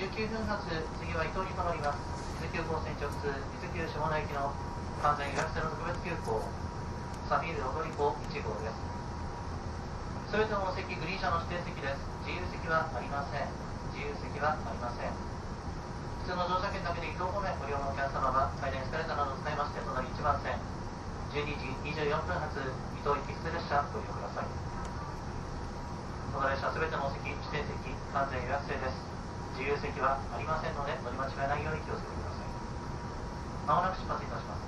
19分発、次は伊東に停まります。伊豆急行線直通、伊豆急下田行きの完全予約制の特別急行、サフィール踊り子1号です。すべてのお席、グリーン車の指定席です。自由席はありません。自由席はありません。普通の乗車券だけで移動方面ご利用のお客様は、階段エスカレーターなどを使いまして、隣1番線、12時24分発、伊東行き普通列車ご利用ください。この列車すべてのお席、指定席、完全予約制です。自由席はありませんので、乗り間違えないように気をつけてください。まもなく出発いたします。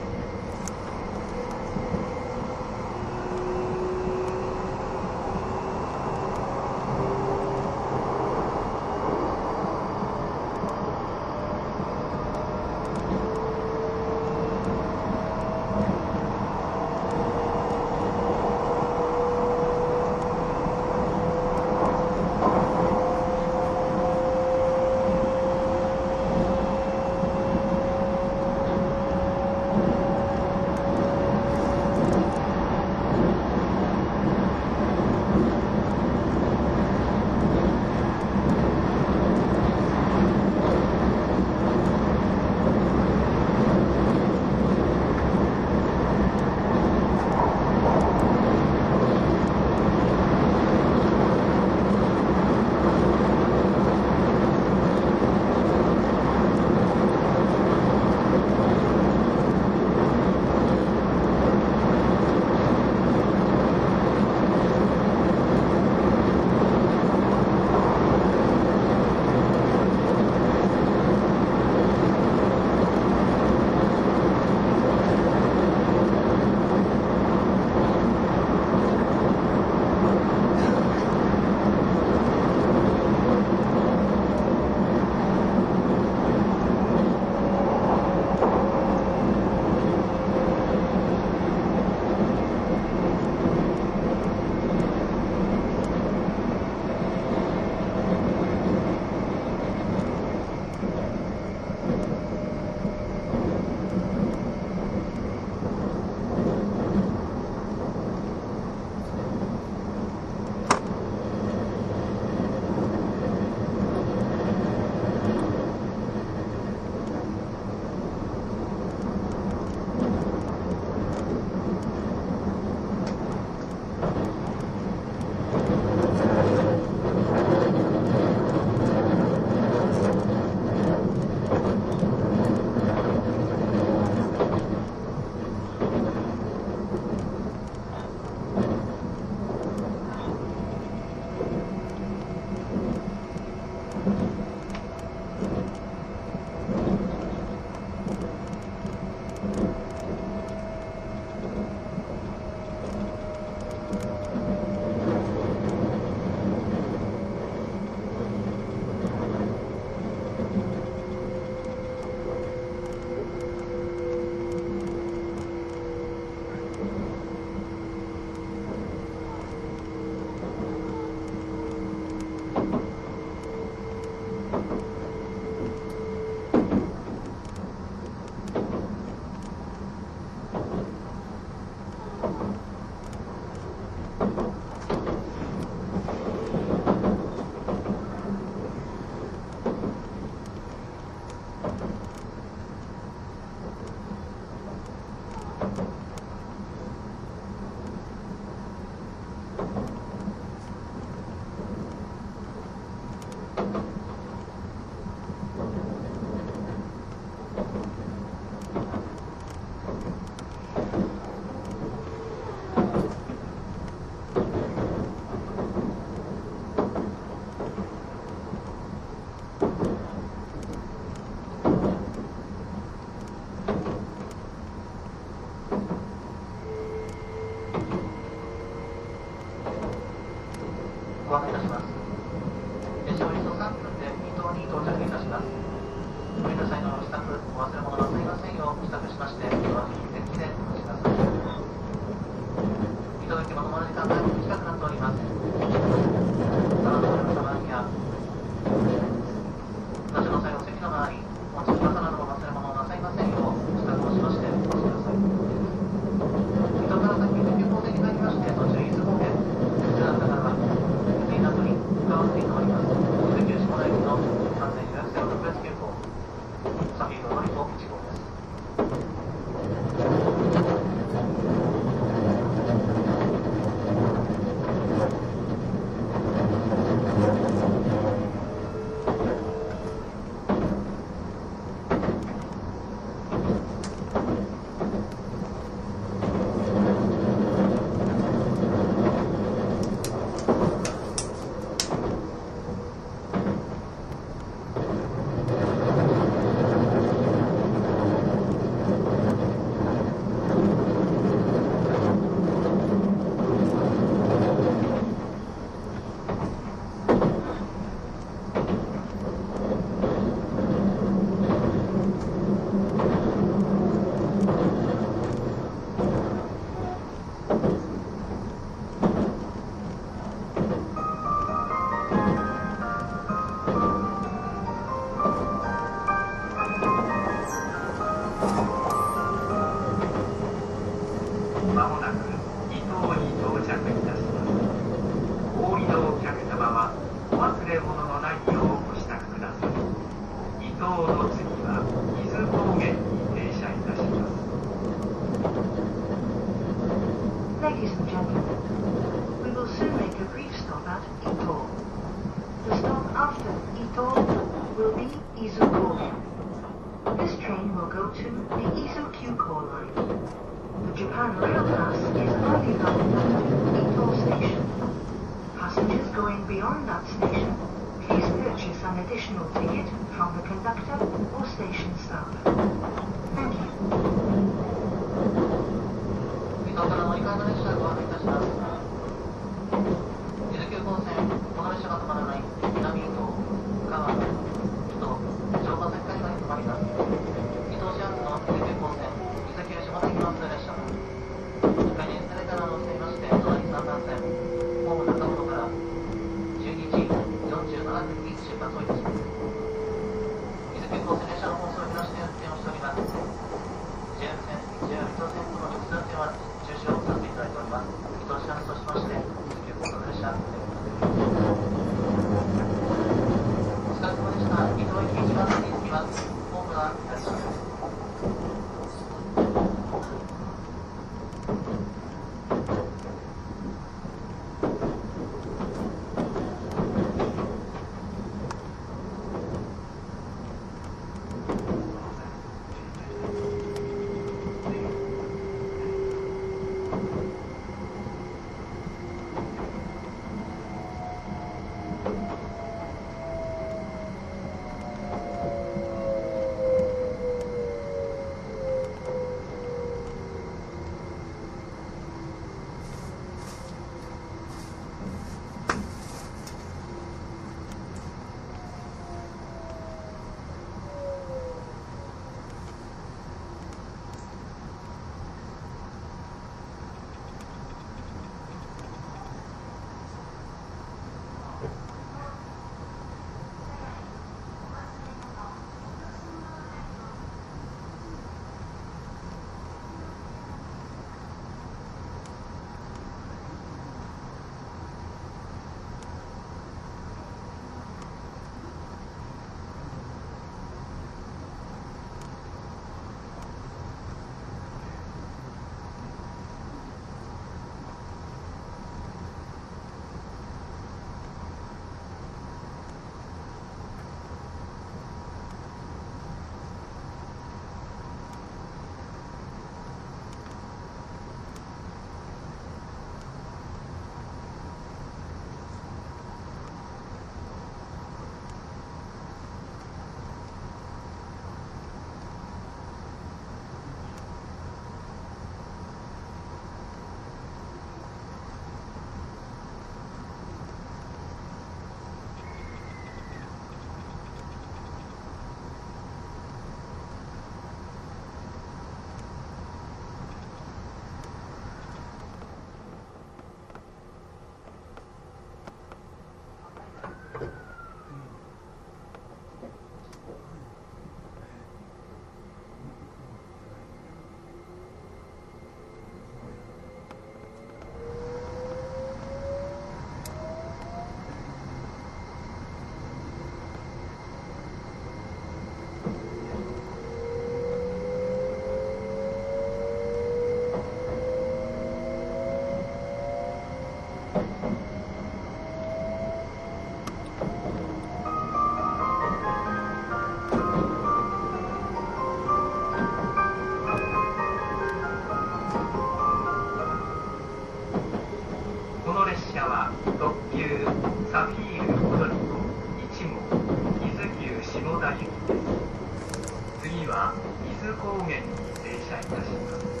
は伊豆高原に停車いたします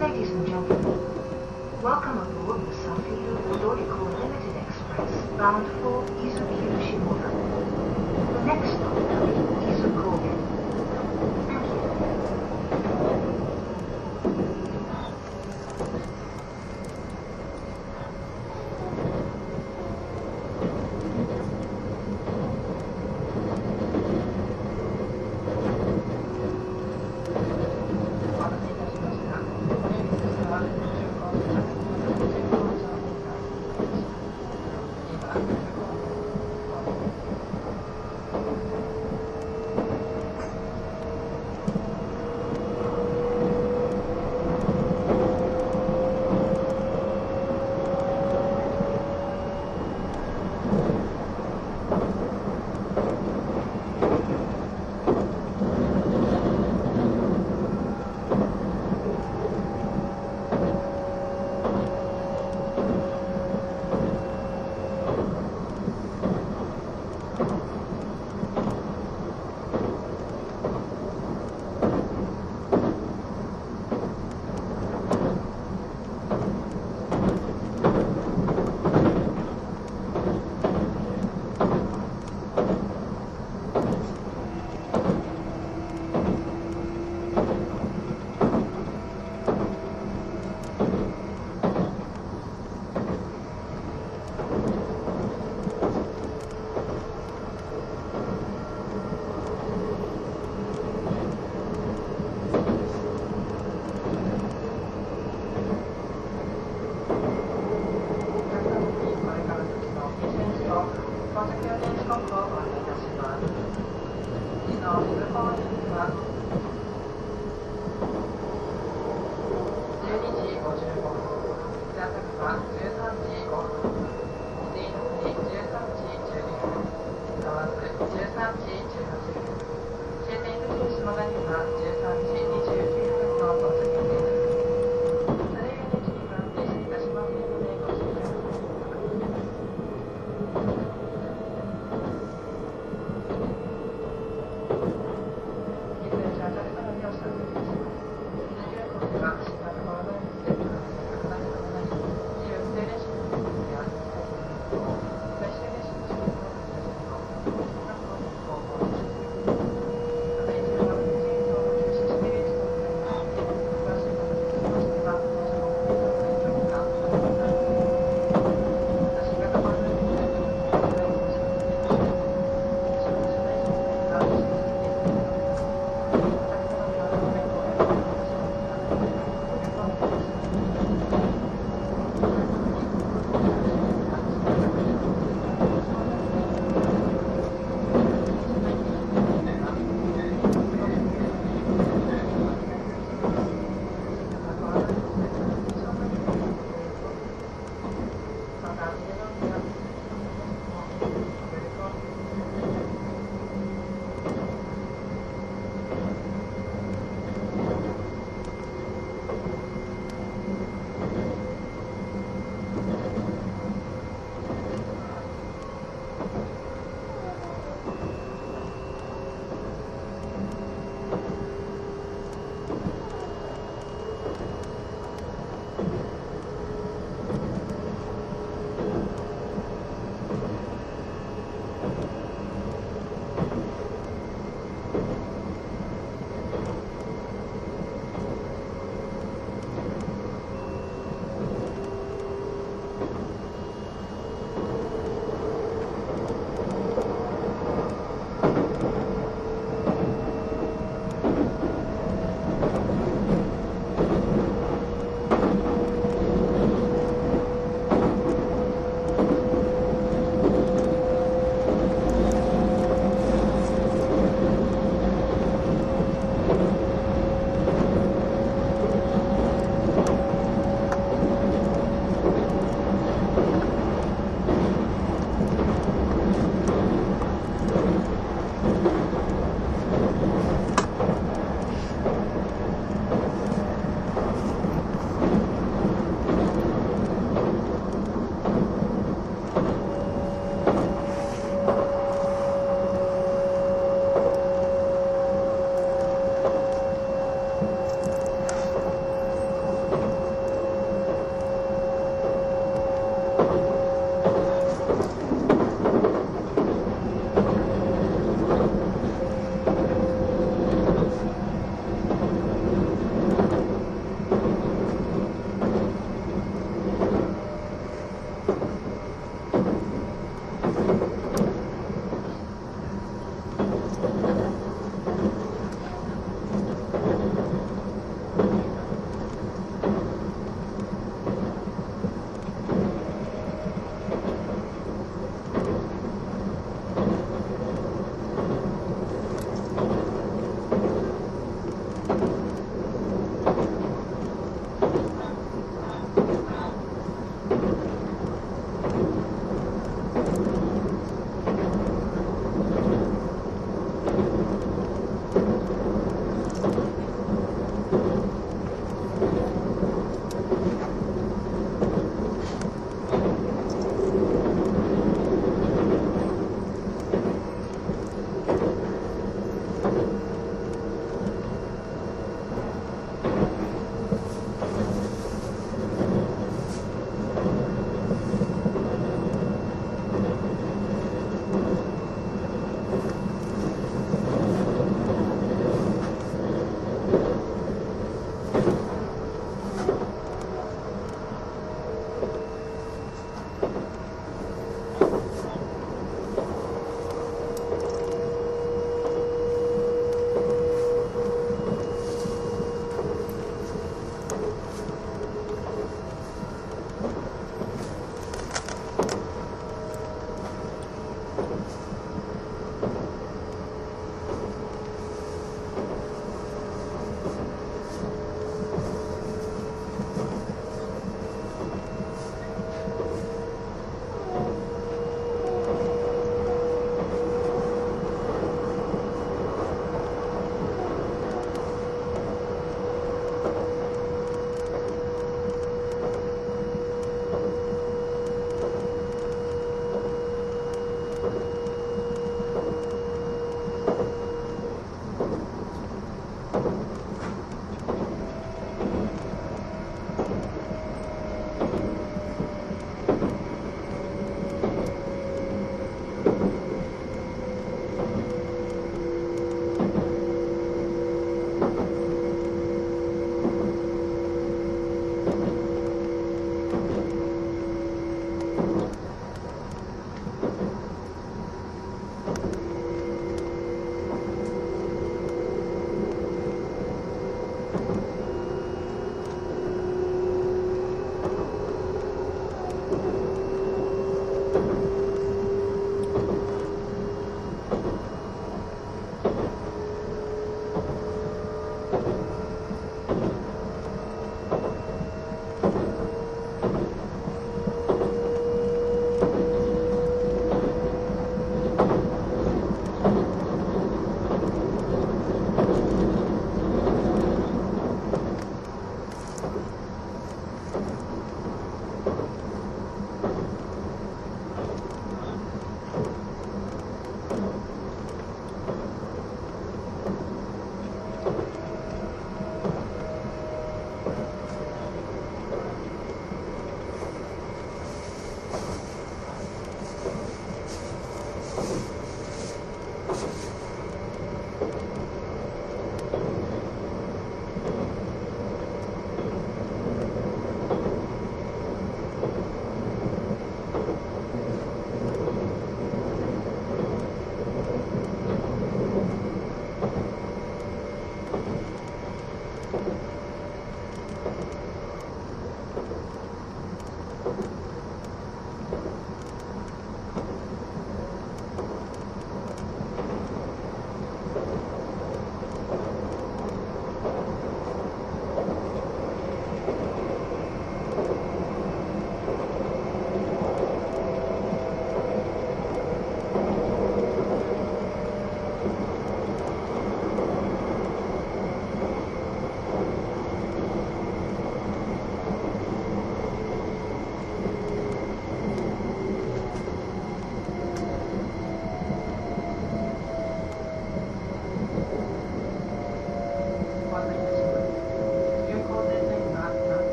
Ladies and gentlemen, welcome aboard the Safiro Dorico Limited Express bound for Izuku Shimoda. The next stop will be 13時18分。終点口島が今13時29分の到着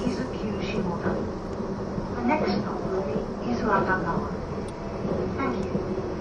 Izuku Shimoda. The next stop will be Izuakagawa. Thank you.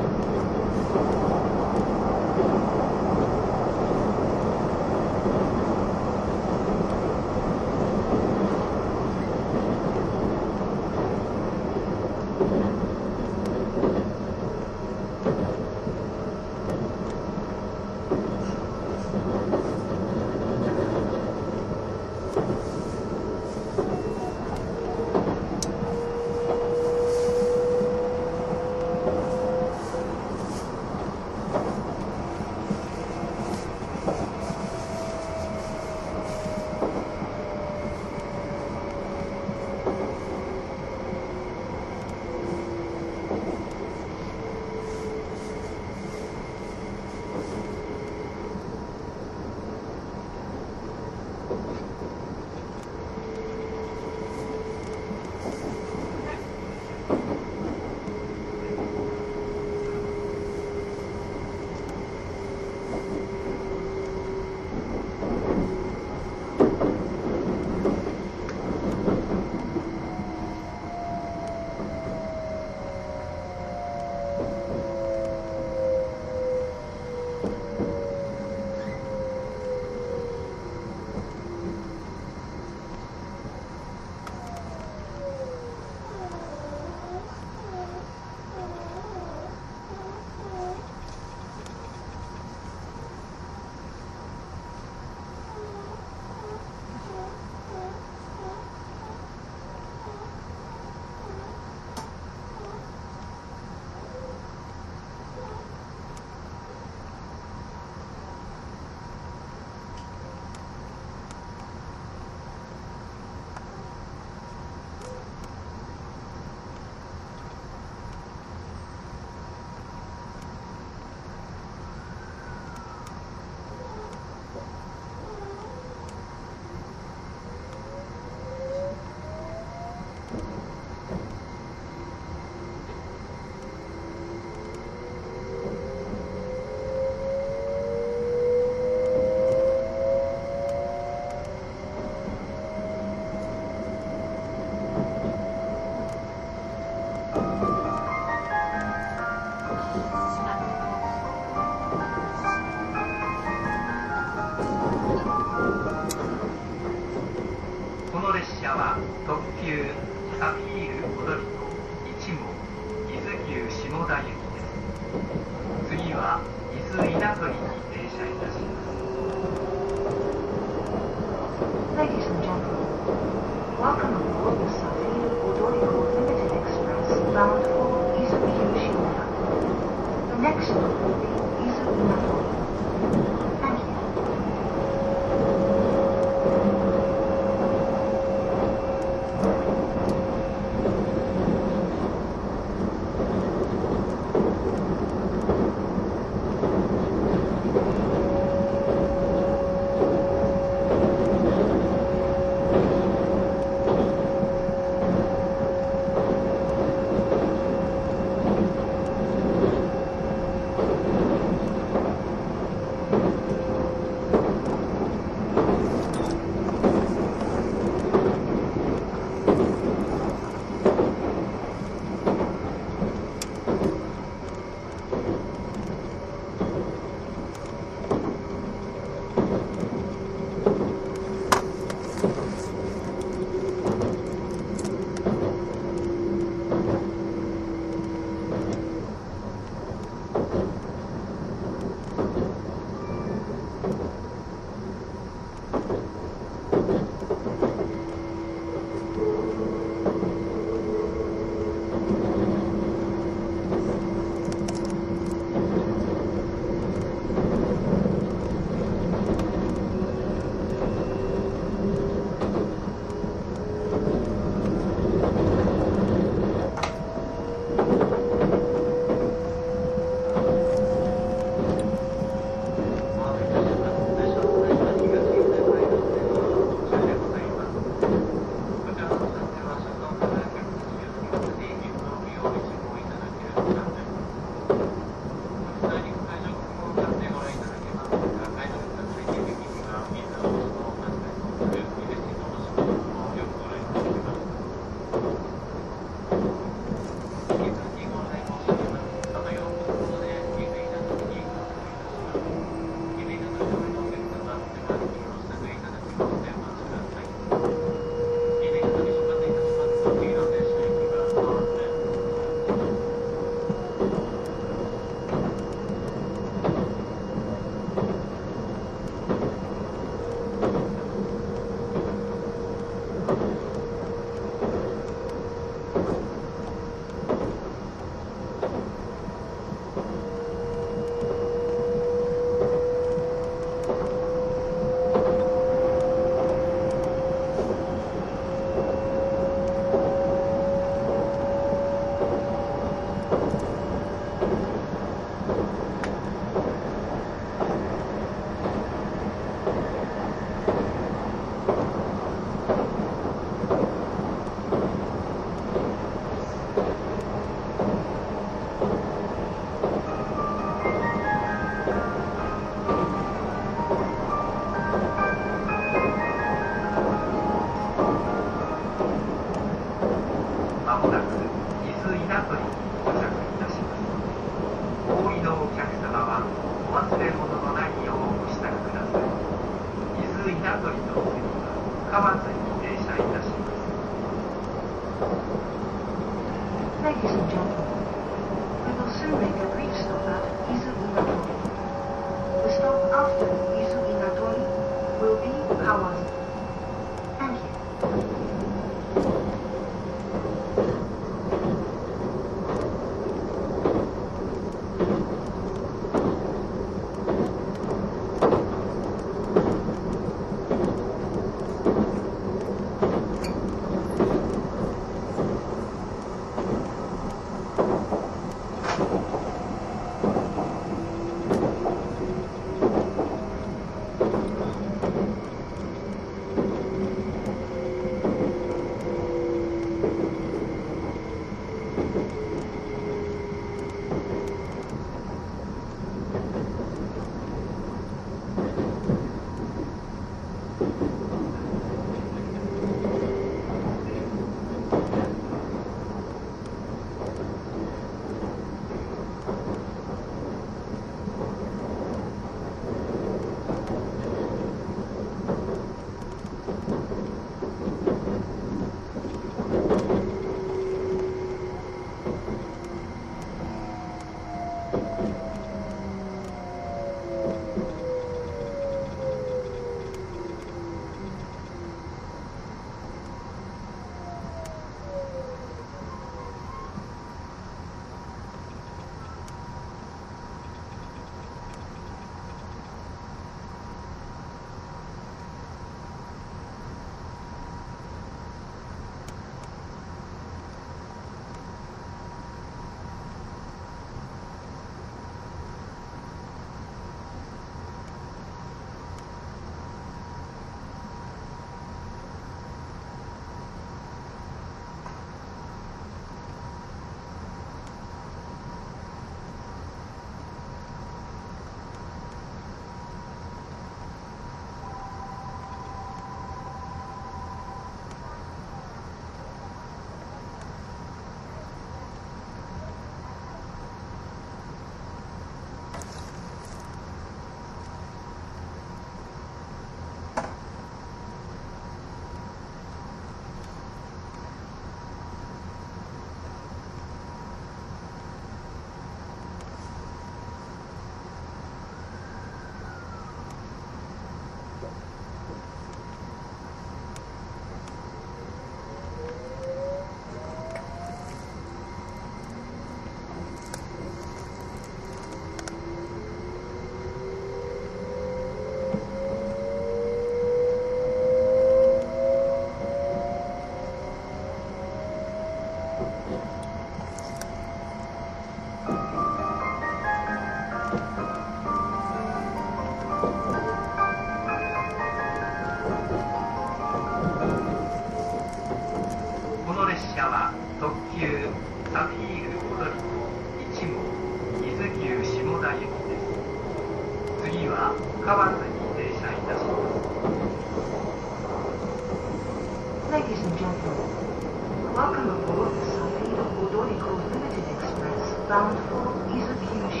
Welcome aboard the Salado Odorico Limited Express bound for Izukiushi.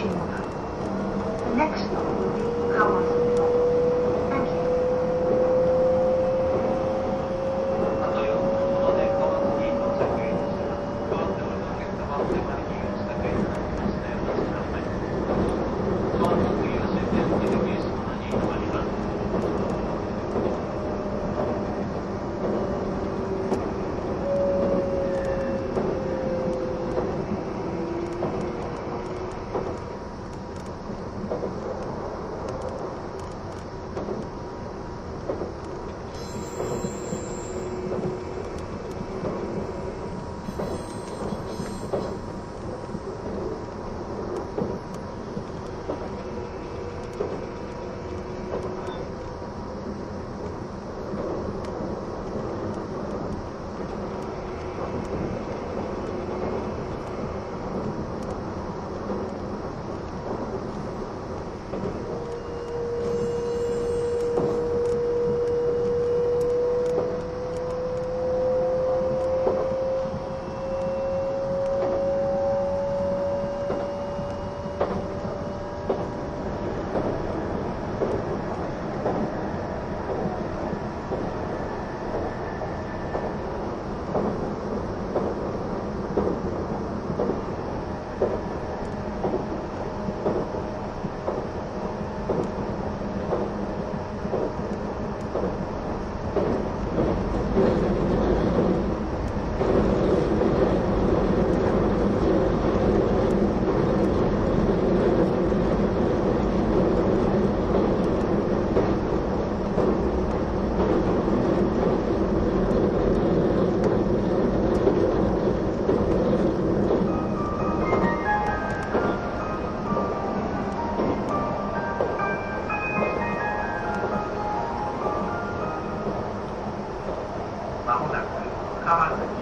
Amarante.